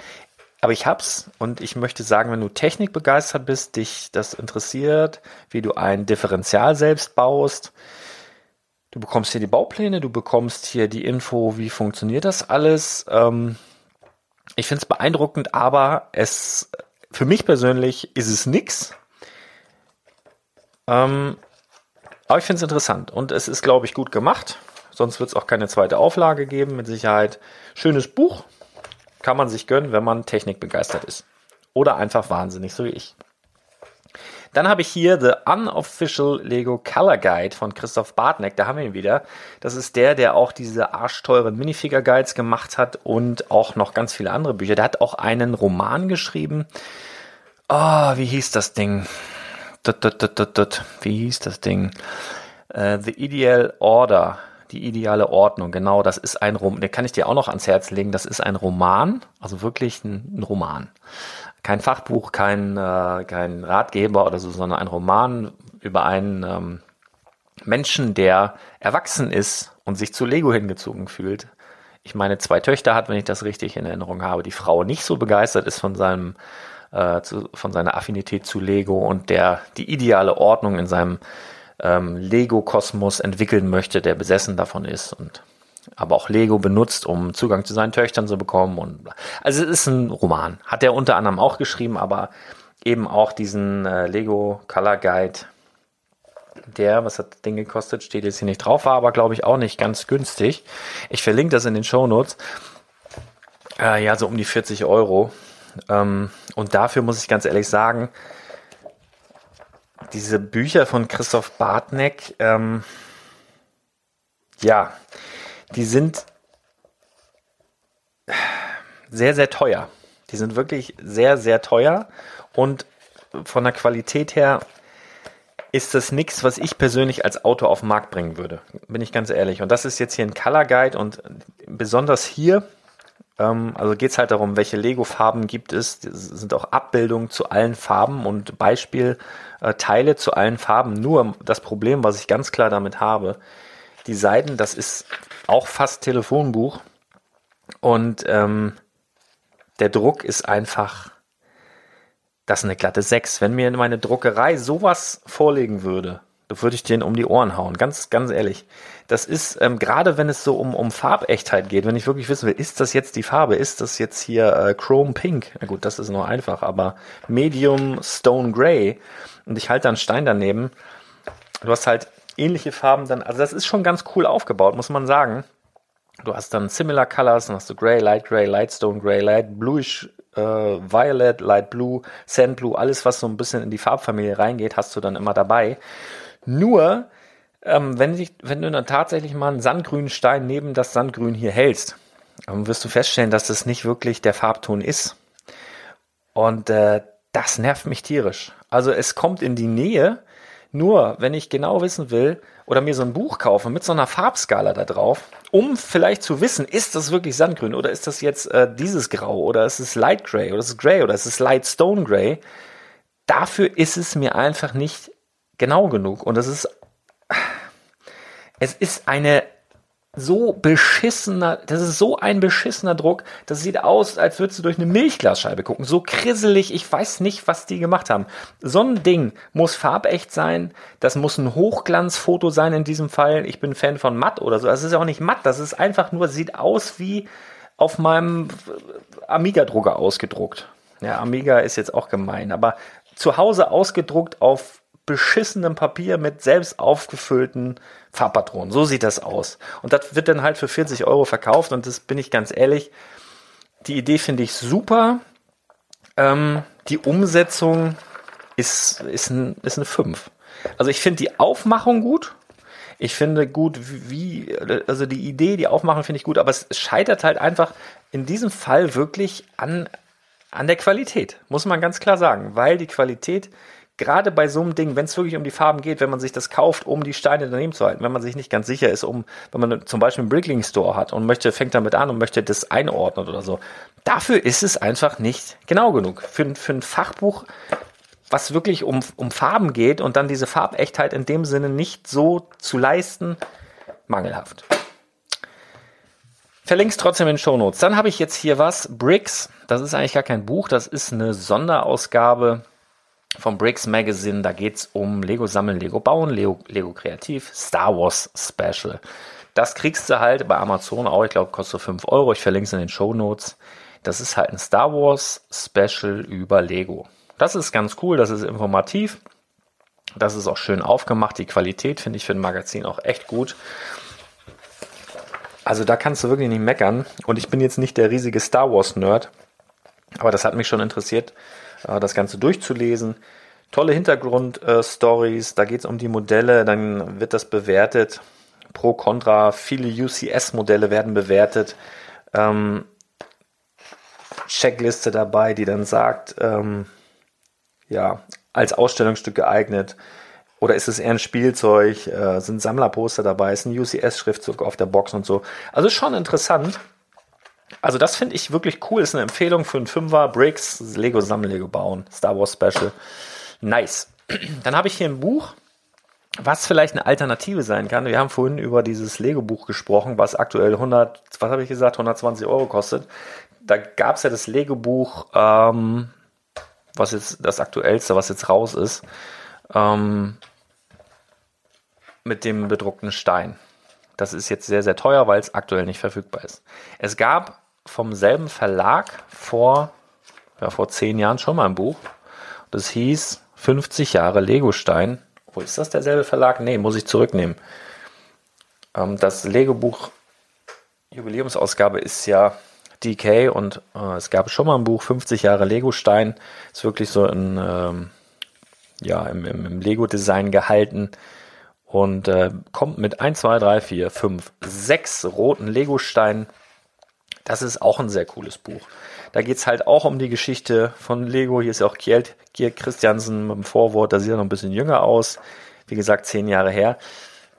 Aber ich hab's und ich möchte sagen, wenn du technikbegeistert bist, dich das interessiert, wie du ein Differential selbst baust, Du bekommst hier die Baupläne, du bekommst hier die Info, wie funktioniert das alles. Ähm, ich finde es beeindruckend, aber es für mich persönlich ist es nix. Ähm, aber ich finde es interessant und es ist, glaube ich, gut gemacht. Sonst wird es auch keine zweite Auflage geben, mit Sicherheit. Schönes Buch, kann man sich gönnen, wenn man technikbegeistert ist. Oder einfach wahnsinnig, so wie ich. Dann habe ich hier The Unofficial Lego Color Guide von Christoph Bartneck. Da haben wir ihn wieder. Das ist der, der auch diese arschteuren Minifigure Guides gemacht hat und auch noch ganz viele andere Bücher. Der hat auch einen Roman geschrieben. Oh, wie hieß das Ding? Wie hieß das Ding? Uh, The Ideal Order. Die ideale Ordnung, genau, das ist ein Roman, den kann ich dir auch noch ans Herz legen. Das ist ein Roman, also wirklich ein, ein Roman kein Fachbuch, kein, äh, kein Ratgeber oder so, sondern ein Roman über einen ähm, Menschen, der erwachsen ist und sich zu Lego hingezogen fühlt. Ich meine, zwei Töchter hat, wenn ich das richtig in Erinnerung habe. Die Frau nicht so begeistert ist von seinem, äh, zu, von seiner Affinität zu Lego und der die ideale Ordnung in seinem ähm, Lego-Kosmos entwickeln möchte, der besessen davon ist. Und aber auch Lego benutzt, um Zugang zu seinen Töchtern zu bekommen. Und also es ist ein Roman. Hat er unter anderem auch geschrieben, aber eben auch diesen äh, Lego Color Guide. Der, was hat das Ding gekostet, steht jetzt hier nicht drauf, war aber glaube ich auch nicht ganz günstig. Ich verlinke das in den Show Notes. Äh, ja, so um die 40 Euro. Ähm, und dafür muss ich ganz ehrlich sagen, diese Bücher von Christoph Bartneck, ähm, ja, die sind sehr, sehr teuer. Die sind wirklich sehr, sehr teuer und von der Qualität her ist das nichts, was ich persönlich als Auto auf den Markt bringen würde. Bin ich ganz ehrlich. Und das ist jetzt hier ein Color Guide und besonders hier, ähm, also geht es halt darum, welche Lego-Farben gibt es. Das sind auch Abbildungen zu allen Farben und Beispielteile äh, zu allen Farben. Nur das Problem, was ich ganz klar damit habe, die Seiten, das ist auch fast Telefonbuch. Und ähm, der Druck ist einfach, das ist eine glatte 6. Wenn mir meine Druckerei sowas vorlegen würde, würde ich den um die Ohren hauen. Ganz, ganz ehrlich. Das ist, ähm, gerade wenn es so um, um Farbechtheit geht, wenn ich wirklich wissen will, ist das jetzt die Farbe, ist das jetzt hier äh, Chrome Pink? Na gut, das ist noch einfach, aber Medium Stone Gray und ich halte dann Stein daneben. Du hast halt ähnliche Farben dann, also das ist schon ganz cool aufgebaut, muss man sagen. Du hast dann Similar Colors, dann hast du Gray, Light Gray, Light Stone Gray, Light Bluish, äh, Violet, Light Blue, Sand Blue, alles was so ein bisschen in die Farbfamilie reingeht, hast du dann immer dabei. Nur, ähm, wenn, dich, wenn du dann tatsächlich mal einen sandgrünen Stein neben das Sandgrün hier hältst, dann wirst du feststellen, dass das nicht wirklich der Farbton ist. Und äh, das nervt mich tierisch. Also es kommt in die Nähe, nur, wenn ich genau wissen will oder mir so ein Buch kaufe mit so einer Farbskala da drauf, um vielleicht zu wissen, ist das wirklich Sandgrün oder ist das jetzt äh, dieses Grau oder ist es Light Gray oder ist es Gray oder ist es Light Stone Gray, dafür ist es mir einfach nicht genau genug. Und es ist, es ist eine so beschissener, das ist so ein beschissener Druck, das sieht aus, als würdest du durch eine Milchglasscheibe gucken. So krisselig, ich weiß nicht, was die gemacht haben. So ein Ding muss farbecht sein, das muss ein Hochglanzfoto sein in diesem Fall. Ich bin Fan von matt oder so. Das ist ja auch nicht matt, das ist einfach nur, sieht aus wie auf meinem Amiga-Drucker ausgedruckt. Ja, Amiga ist jetzt auch gemein, aber zu Hause ausgedruckt auf beschissenem Papier mit selbst aufgefüllten Farbpatronen. So sieht das aus. Und das wird dann halt für 40 Euro verkauft und das bin ich ganz ehrlich. Die Idee finde ich super. Ähm, die Umsetzung ist, ist, ein, ist eine 5. Also ich finde die Aufmachung gut. Ich finde gut, wie, also die Idee, die Aufmachung finde ich gut, aber es scheitert halt einfach in diesem Fall wirklich an, an der Qualität, muss man ganz klar sagen, weil die Qualität gerade bei so einem Ding, wenn es wirklich um die Farben geht, wenn man sich das kauft, um die Steine daneben zu halten, wenn man sich nicht ganz sicher ist, um, wenn man zum Beispiel einen Brickling Store hat und möchte, fängt damit an und möchte das einordnen oder so. Dafür ist es einfach nicht genau genug. Für, für ein Fachbuch, was wirklich um, um Farben geht und dann diese Farbechtheit in dem Sinne nicht so zu leisten, mangelhaft. Verlink's trotzdem in den Show Notes. Dann habe ich jetzt hier was. Bricks. Das ist eigentlich gar kein Buch. Das ist eine Sonderausgabe vom Bricks Magazine. Da geht es um Lego sammeln, Lego bauen, Lego, Lego kreativ, Star Wars Special. Das kriegst du halt bei Amazon auch, ich glaube, kostet 5 Euro. Ich verlinke es in den Show Notes. Das ist halt ein Star Wars Special über Lego. Das ist ganz cool, das ist informativ. Das ist auch schön aufgemacht. Die Qualität finde ich für ein Magazin auch echt gut. Also da kannst du wirklich nicht meckern. Und ich bin jetzt nicht der riesige Star Wars Nerd, aber das hat mich schon interessiert, das Ganze durchzulesen. Tolle Hintergrundstories, da geht es um die Modelle, dann wird das bewertet. Pro, Contra, viele UCS-Modelle werden bewertet. Ähm, Checkliste dabei, die dann sagt, ähm, ja, als Ausstellungsstück geeignet. Oder ist es eher ein Spielzeug? Äh, sind Sammlerposter dabei? Ist ein UCS-Schriftzug auf der Box und so? Also schon interessant. Also das finde ich wirklich cool. Ist eine Empfehlung für einen Fünfer. Bricks, Lego Sammeln, Lego bauen. Star Wars Special. Nice. Dann habe ich hier ein Buch, was vielleicht eine Alternative sein kann. Wir haben vorhin über dieses Lego-Buch gesprochen, was aktuell 100, was habe ich gesagt, 120 Euro kostet. Da gab es ja das Lego-Buch, ähm, was jetzt das aktuellste, was jetzt raus ist, ähm, mit dem bedruckten Stein. Das ist jetzt sehr, sehr teuer, weil es aktuell nicht verfügbar ist. Es gab vom selben Verlag vor, ja, vor zehn Jahren schon mal ein Buch. Das hieß 50 Jahre Legostein. Wo ist das derselbe Verlag? Nee, muss ich zurücknehmen. Ähm, das Lego-Buch Jubiläumsausgabe ist ja DK und äh, es gab schon mal ein Buch 50 Jahre Legostein. Ist wirklich so ein ähm, ja, im, im, im Lego-Design gehalten und äh, kommt mit 1, 2, 3, 4, 5, 6 roten Lego-Steinen. Das ist auch ein sehr cooles Buch. Da geht's halt auch um die Geschichte von Lego. Hier ist auch Kjeld, Kier Christiansen mit dem Vorwort, da sieht er noch ein bisschen jünger aus. Wie gesagt, zehn Jahre her.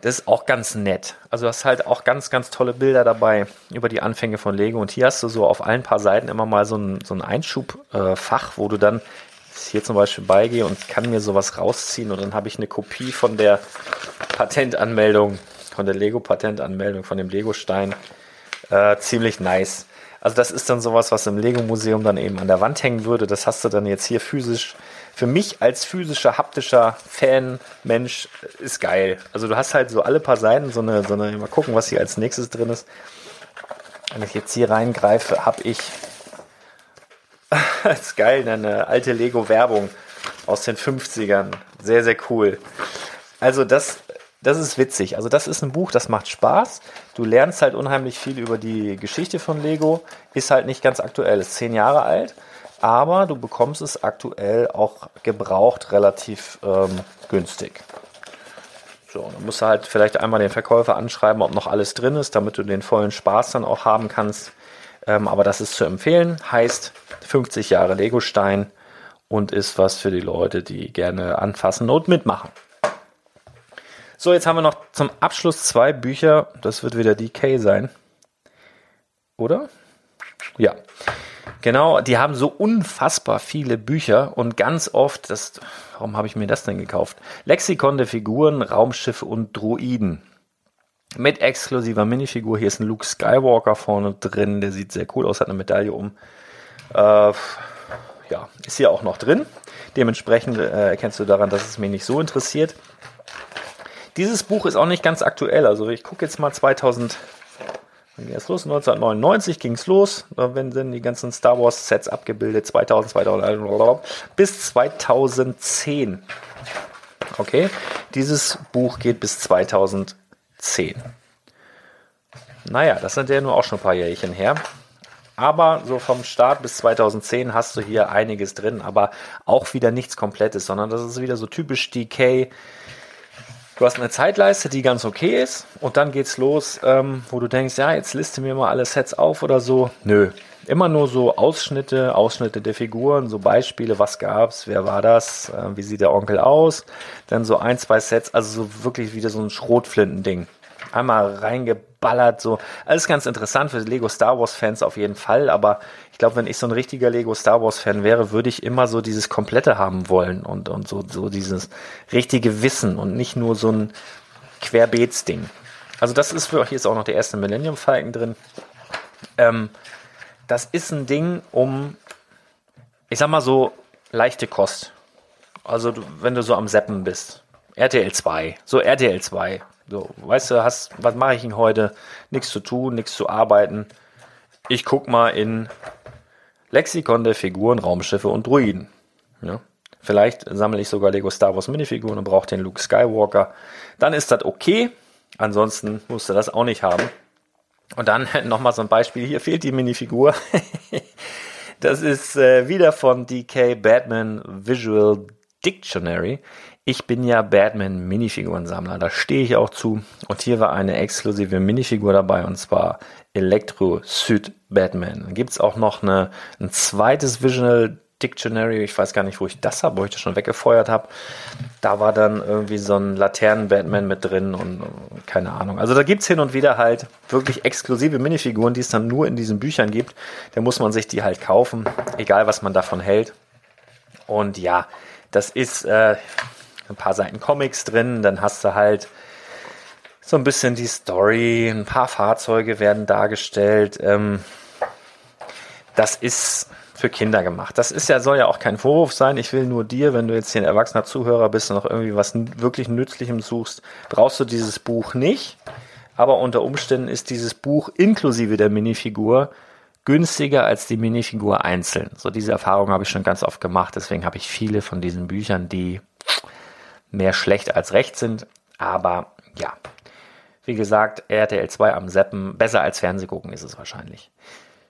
Das ist auch ganz nett. Also du hast halt auch ganz, ganz tolle Bilder dabei über die Anfänge von Lego. Und hier hast du so auf allen paar Seiten immer mal so ein, so ein Einschubfach, äh, wo du dann hier zum Beispiel beigehe und kann mir sowas rausziehen und dann habe ich eine Kopie von der Patentanmeldung, von der Lego-Patentanmeldung, von dem Lego-Stein. Äh, ziemlich nice. Also das ist dann sowas, was im Lego-Museum dann eben an der Wand hängen würde. Das hast du dann jetzt hier physisch. Für mich als physischer, haptischer Fan, Mensch, ist geil. Also du hast halt so alle paar Seiten so eine, so eine, mal gucken, was hier als nächstes drin ist. Wenn ich jetzt hier reingreife, habe ich das ist geil, eine alte Lego-Werbung aus den 50ern. Sehr, sehr cool. Also das, das ist witzig. Also das ist ein Buch, das macht Spaß. Du lernst halt unheimlich viel über die Geschichte von Lego. Ist halt nicht ganz aktuell, ist zehn Jahre alt. Aber du bekommst es aktuell auch gebraucht relativ ähm, günstig. So, dann musst du halt vielleicht einmal den Verkäufer anschreiben, ob noch alles drin ist, damit du den vollen Spaß dann auch haben kannst. Ähm, aber das ist zu empfehlen. Heißt 50 Jahre Legostein und ist was für die Leute, die gerne anfassen und mitmachen. So, jetzt haben wir noch zum Abschluss zwei Bücher. Das wird wieder DK sein. Oder? Ja. Genau, die haben so unfassbar viele Bücher und ganz oft, das, warum habe ich mir das denn gekauft? Lexikon der Figuren, Raumschiffe und Druiden. Mit exklusiver Minifigur. Hier ist ein Luke Skywalker vorne drin. Der sieht sehr cool aus, hat eine Medaille um. Äh, ja, ist hier auch noch drin. Dementsprechend äh, erkennst du daran, dass es mich nicht so interessiert. Dieses Buch ist auch nicht ganz aktuell. Also ich gucke jetzt mal 2000. Wann ging es los? 1999 ging es los. Da werden die ganzen Star Wars Sets abgebildet. 2000, 2000 bis 2010. Okay, dieses Buch geht bis 2010. 10. Naja, das sind ja nur auch schon ein paar Jährchen her. Aber so vom Start bis 2010 hast du hier einiges drin, aber auch wieder nichts Komplettes, sondern das ist wieder so typisch DK. Du hast eine Zeitleiste, die ganz okay ist, und dann geht's los, ähm, wo du denkst, ja, jetzt liste mir mal alle Sets auf oder so. Nö. Immer nur so Ausschnitte, Ausschnitte der Figuren, so Beispiele, was gab's, wer war das, äh, wie sieht der Onkel aus, dann so ein, zwei Sets, also so wirklich wieder so ein Schrotflintending einmal reingeballert, so. Alles ganz interessant für Lego Star Wars Fans auf jeden Fall, aber ich glaube, wenn ich so ein richtiger Lego Star Wars Fan wäre, würde ich immer so dieses Komplette haben wollen und, und so, so dieses richtige Wissen und nicht nur so ein Querbeetsding. Also das ist für euch jetzt auch noch der erste Millennium Falcon drin. Ähm, das ist ein Ding um, ich sag mal so, leichte Kost. Also wenn du so am Seppen bist. RTL 2, so RTL 2. So, weißt du, hast, was mache ich denn heute? Nichts zu tun, nichts zu arbeiten. Ich guck mal in Lexikon der Figuren, Raumschiffe und Druiden. Ja. Vielleicht sammle ich sogar Lego Star Wars Minifiguren und brauche den Luke Skywalker. Dann ist das okay. Ansonsten musst du das auch nicht haben. Und dann nochmal so ein Beispiel. Hier fehlt die Minifigur. das ist äh, wieder von DK Batman Visual Dictionary. Ich bin ja Batman Minifigurensammler, da stehe ich auch zu. Und hier war eine exklusive Minifigur dabei und zwar Electro Suit Batman. Gibt es auch noch eine, ein zweites Visual Dictionary, ich weiß gar nicht, wo ich das habe, wo ich das schon weggefeuert habe. Da war dann irgendwie so ein Laternen-Batman mit drin und, und keine Ahnung. Also da gibt es hin und wieder halt wirklich exklusive Minifiguren, die es dann nur in diesen Büchern gibt. Da muss man sich die halt kaufen, egal was man davon hält. Und ja, das ist, äh, ein paar Seiten Comics drin, dann hast du halt so ein bisschen die Story, ein paar Fahrzeuge werden dargestellt. Ähm, das ist für Kinder gemacht. Das ist ja, soll ja auch kein Vorwurf sein. Ich will nur dir, wenn du jetzt hier ein erwachsener Zuhörer bist und noch irgendwie was wirklich Nützlichem suchst, brauchst du dieses Buch nicht. aber unter Umständen ist dieses Buch inklusive der Minifigur günstiger als die Minifigur einzeln. So diese Erfahrung habe ich schon ganz oft gemacht, deswegen habe ich viele von diesen Büchern, die mehr schlecht als recht sind, aber ja. Wie gesagt, RTL 2 am Seppen, besser als Fernsehgucken ist es wahrscheinlich.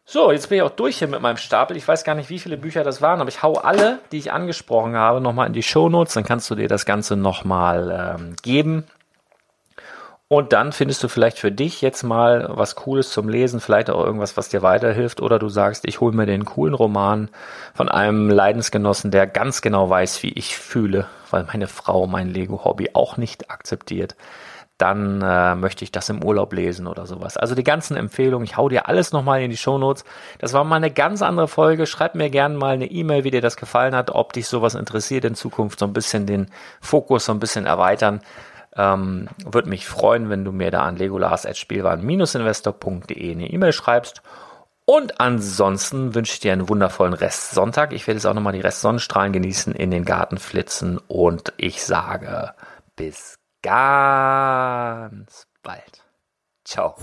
So, jetzt bin ich auch durch hier mit meinem Stapel. Ich weiß gar nicht, wie viele Bücher das waren, aber ich hau alle, die ich angesprochen habe, nochmal in die Shownotes. Dann kannst du dir das Ganze nochmal ähm, geben. Und dann findest du vielleicht für dich jetzt mal was Cooles zum Lesen, vielleicht auch irgendwas, was dir weiterhilft. Oder du sagst, ich hole mir den coolen Roman von einem Leidensgenossen, der ganz genau weiß, wie ich fühle, weil meine Frau mein Lego-Hobby auch nicht akzeptiert dann äh, möchte ich das im Urlaub lesen oder sowas. Also die ganzen Empfehlungen, ich hau dir alles nochmal in die Shownotes. Das war mal eine ganz andere Folge. Schreib mir gerne mal eine E-Mail, wie dir das gefallen hat, ob dich sowas interessiert in Zukunft, so ein bisschen den Fokus so ein bisschen erweitern. Ähm, Würde mich freuen, wenn du mir da an legolas.spielwaren-investor.de eine E-Mail schreibst. Und ansonsten wünsche ich dir einen wundervollen Restsonntag. Ich werde jetzt auch nochmal die Restsonnenstrahlen genießen, in den Garten flitzen und ich sage bis ganz bald. Ciao.